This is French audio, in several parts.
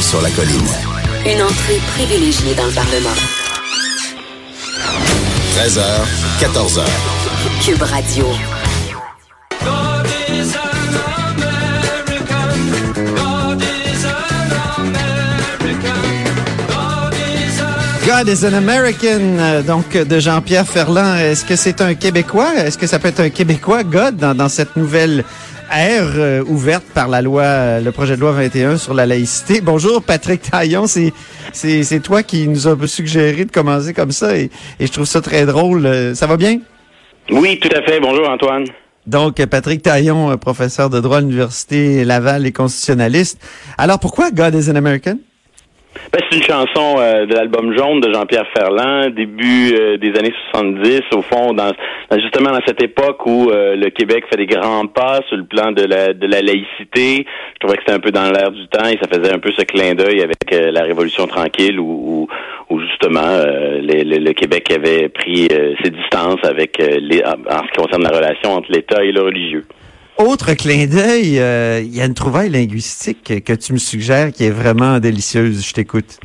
Là-haut sur la colline. Une entrée privilégiée dans le Parlement. 13h, 14h. Cube Radio. God is an American, donc de Jean-Pierre Ferland. Est-ce que c'est un Québécois? Est-ce que ça peut être un Québécois, God, dans, dans cette nouvelle ère euh, ouverte par la loi, euh, le projet de loi 21 sur la laïcité? Bonjour, Patrick Taillon. C'est, c'est, c'est toi qui nous a suggéré de commencer comme ça et, et je trouve ça très drôle. Euh, Ça va bien? Oui, tout à fait. Bonjour Antoine. Donc, Patrick Taillon, professeur de droit à l'Université Laval et constitutionnaliste. Alors, pourquoi God is an American? Ben, c'est une chanson euh, de l'album Jaune de Jean-Pierre Ferland, début euh, des années 70, au fond, dans, justement dans cette époque où euh, le Québec fait des grands pas sur le plan de la, de la laïcité. Je trouvais que c'était un peu dans l'air du temps et ça faisait un peu ce clin d'œil avec la Révolution tranquille où, où, où justement le, le Québec avait pris ses distances avec les, en ce qui concerne la relation entre l'État et le religieux. Autre clin d'œil, euh, il y a une trouvaille linguistique que, que tu me suggères qui est vraiment délicieuse. Je t'écoute.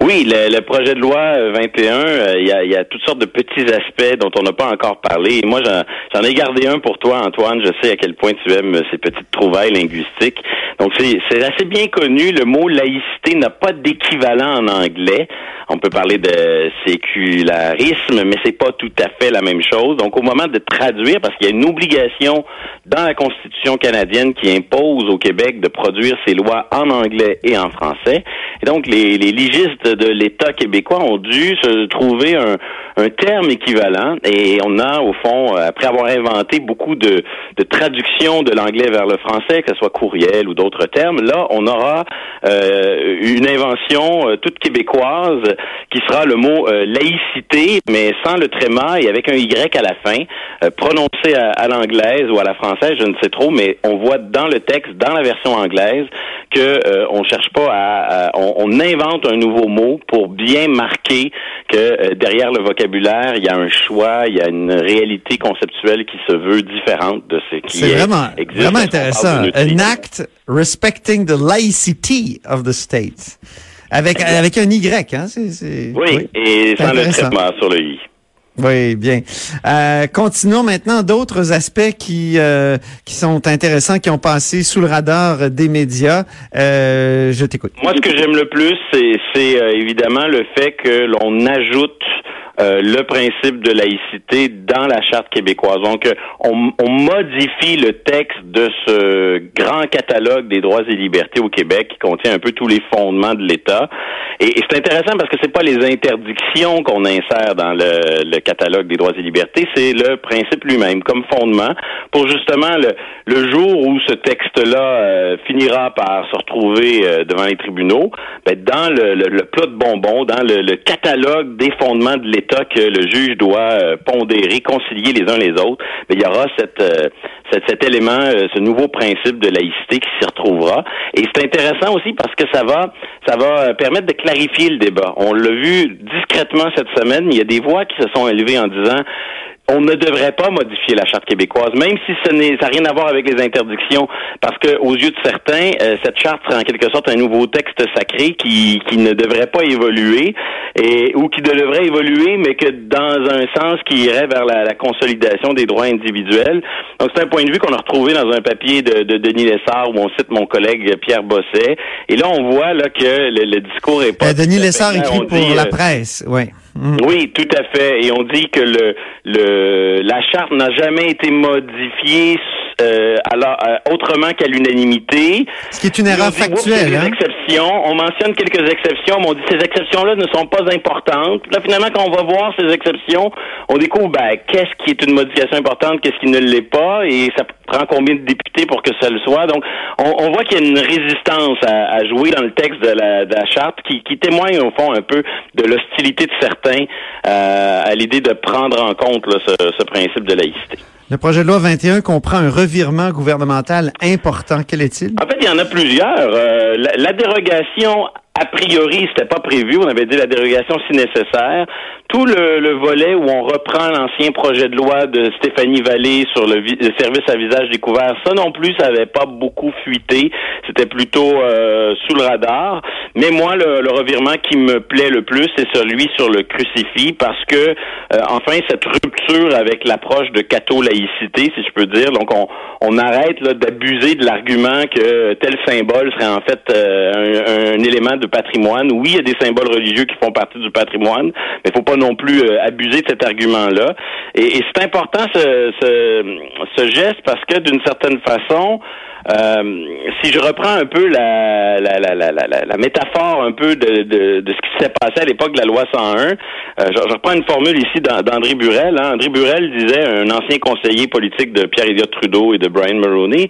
Oui, le, projet de loi euh, 21, euh, il y, a, il y a toutes sortes de petits aspects dont on n'a pas encore parlé. Moi, j'en, ai gardé un pour toi, Antoine. Je sais à quel point tu aimes ces petites trouvailles linguistiques. Donc, c'est, c'est assez bien connu. Le mot laïcité n'a pas d'équivalent en anglais. On peut parler de sécularisme, mais c'est pas tout à fait la même chose. Donc, au moment de traduire, parce qu'il y a une obligation dans la Constitution canadienne qui impose au Québec de produire ses lois en anglais et en français. Et donc, les, les légistes de l'État québécois ont dû se trouver un, un terme équivalent. Et on a, au fond, euh, après avoir inventé beaucoup de, traductions de l'anglais vers le français, que ce soit courriel ou d'autres termes, là, on aura euh, une invention euh, toute québécoise qui sera le mot laïcité, mais sans le tréma et avec un Y à la fin, prononcé à, à l'anglaise ou à la française, je ne sais trop, mais on voit dans le texte, dans la version anglaise, que on cherche pas à, on, invente un nouveau mot pour bien marquer que derrière le vocabulaire, il y a un choix, il y a une réalité conceptuelle qui se veut différente de ce qui est, vraiment, existe vraiment intéressant. An act respecting the laicity of the state. Avec, avec un Y, hein? C'est, Oui, et sans le traitement sur le i. Oui, bien. Euh, continuons maintenant d'autres aspects qui euh, qui sont intéressants, qui ont passé sous le radar des médias. Euh, je t'écoute. Moi, ce que j'aime le plus, c'est, évidemment le fait que l'on ajoute euh, le principe de laïcité dans la charte québécoise. Donc, euh, on, on modifie le texte de ce grand catalogue des droits et libertés au Québec qui contient un peu tous les fondements de l'État. Et, c'est intéressant parce que c'est pas les interdictions qu'on insère dans le, catalogue des droits et libertés, c'est le principe lui-même comme fondement pour justement le, le jour où ce texte-là euh, finira par se retrouver devant les tribunaux, ben, dans le, le- le plat de bonbons, dans le catalogue des fondements de l'État que le juge doit euh, pondérer, concilier les uns les autres, ben, il y aura cette, euh, cet, élément, euh, ce nouveau principe de laïcité qui s'y retrouvera. Et c'est intéressant aussi parce que ça va, ça va permettre de clarifier le débat. On l'a vu discrètement cette semaine. Il y a des voix qui se sont élevées en disant on ne devrait pas modifier la charte québécoise, même si ce n'est, ça n'a rien à voir avec les interdictions, parce que aux yeux de certains, euh, cette charte serait en quelque sorte un nouveau texte sacré qui, qui ne devrait pas évoluer, et ou qui devrait évoluer, mais que dans un sens qui irait vers la, la consolidation des droits individuels. Donc c'est un point de vue qu'on a retrouvé dans un papier de, de Denis Lessard où on cite mon collègue Pierre Bosset, et là on voit là que le, le discours est pas. Euh, Denis Lessard écrit pour dit, la euh, presse. Oui. Oui, tout à fait. Et on dit que le, le la charte n'a jamais été modifiée euh, alors, euh, autrement qu'à l'unanimité. Ce qui est une erreur factuelle. Hein? exceptions. On mentionne quelques exceptions, mais on dit ces exceptions-là ne sont pas importantes. Là, finalement, quand on va voir ces exceptions, on découvre ben, qu'est-ce qui est une modification importante, qu'est-ce qui ne l'est pas, et ça prend combien de députés pour que ça le soit. Donc, on, on voit qu'il y a une résistance à, à, jouer dans le texte de la, de la charte qui, qui, témoigne au fond un peu de l'hostilité de certains euh, à l'idée de prendre en compte là, ce, ce principe de laïcité. Le projet de loi 21 comprend un revirement gouvernemental important. Quel est-il? En fait, il y en a plusieurs. Euh, la, la, dérogation a priori, c'était pas prévu. On avait dit la dérogation si nécessaire. Tout le, le volet où on reprend l'ancien projet de loi de Stéphanie Vallée sur le, le, service à visage découvert, ça non plus, ça avait pas beaucoup fuité. C'était plutôt euh, sous le radar. Mais moi, le, revirement qui me plaît le plus, c'est celui sur le crucifix, parce que euh, enfin cette rupture avec l'approche de catho-laïcité, si je peux dire. Donc on, arrête d'abuser de l'argument que tel symbole serait en fait euh, un élément de patrimoine. Oui, il y a des symboles religieux qui font partie du patrimoine, mais il faut pas non plus euh, abuser de cet argument-là. Et, et c'est important ce, ce, ce, geste parce que d'une certaine façon, euh, si je reprends un peu la, la, la, la, la métaphore un peu de, de, de ce qui s'est passé à l'époque de la loi 101, euh, je, reprends une formule ici d'André Burel. Hein. André Burel disait, un ancien conseiller politique de Pierre Elliott Trudeau et de Brian Mulroney,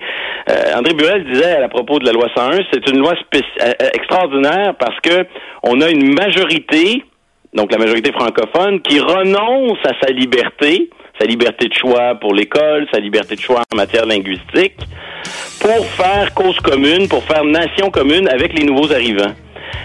euh, André Burel disait à propos de la loi 101, c'est une loi euh, extraordinaire parce que on a une majorité donc la majorité francophone, qui renonce à sa liberté, sa liberté de choix pour l'école, sa liberté de choix en matière linguistique, pour faire cause commune, pour faire nation commune avec les nouveaux arrivants.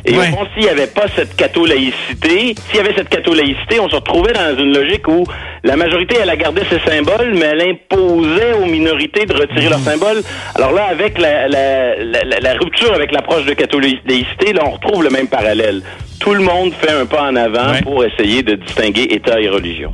Et ouais. au s'il n'y avait pas cette catho-laïcité, s'il y avait cette catho-laïcité, on se retrouvait dans une logique où la majorité, elle a gardé ses symboles, mais elle imposait aux minorités de retirer mmh. leurs symboles. Alors là, avec la, la, la, la rupture avec l'approche de catho-laïcité, là, on retrouve le même parallèle. Tout le monde fait un pas en avant ouais. pour essayer de distinguer État et religion.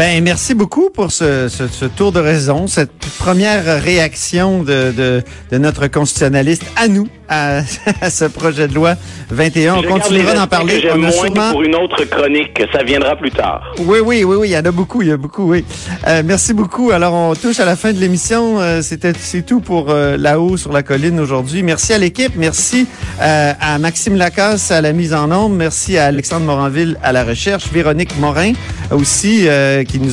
Ben, merci beaucoup pour ce, ce, ce, tour de raison, cette première réaction de, de, de notre constitutionnaliste à nous, à, à, ce projet de loi 21. On continuera d'en parler. On a sûrement... pour une autre chronique, ça viendra plus tard. Oui, oui, oui, oui, il y en a beaucoup, il y a beaucoup, oui. Euh, merci beaucoup. Alors, on touche à la fin de l'émission. Euh, C'était c'est tout pour euh, là-haut sur la colline aujourd'hui. Merci à l'équipe, merci euh, à Maxime Lacasse à la mise en ombre, merci à Alexandre Moranville à la recherche, Véronique Morin aussi euh, qui nous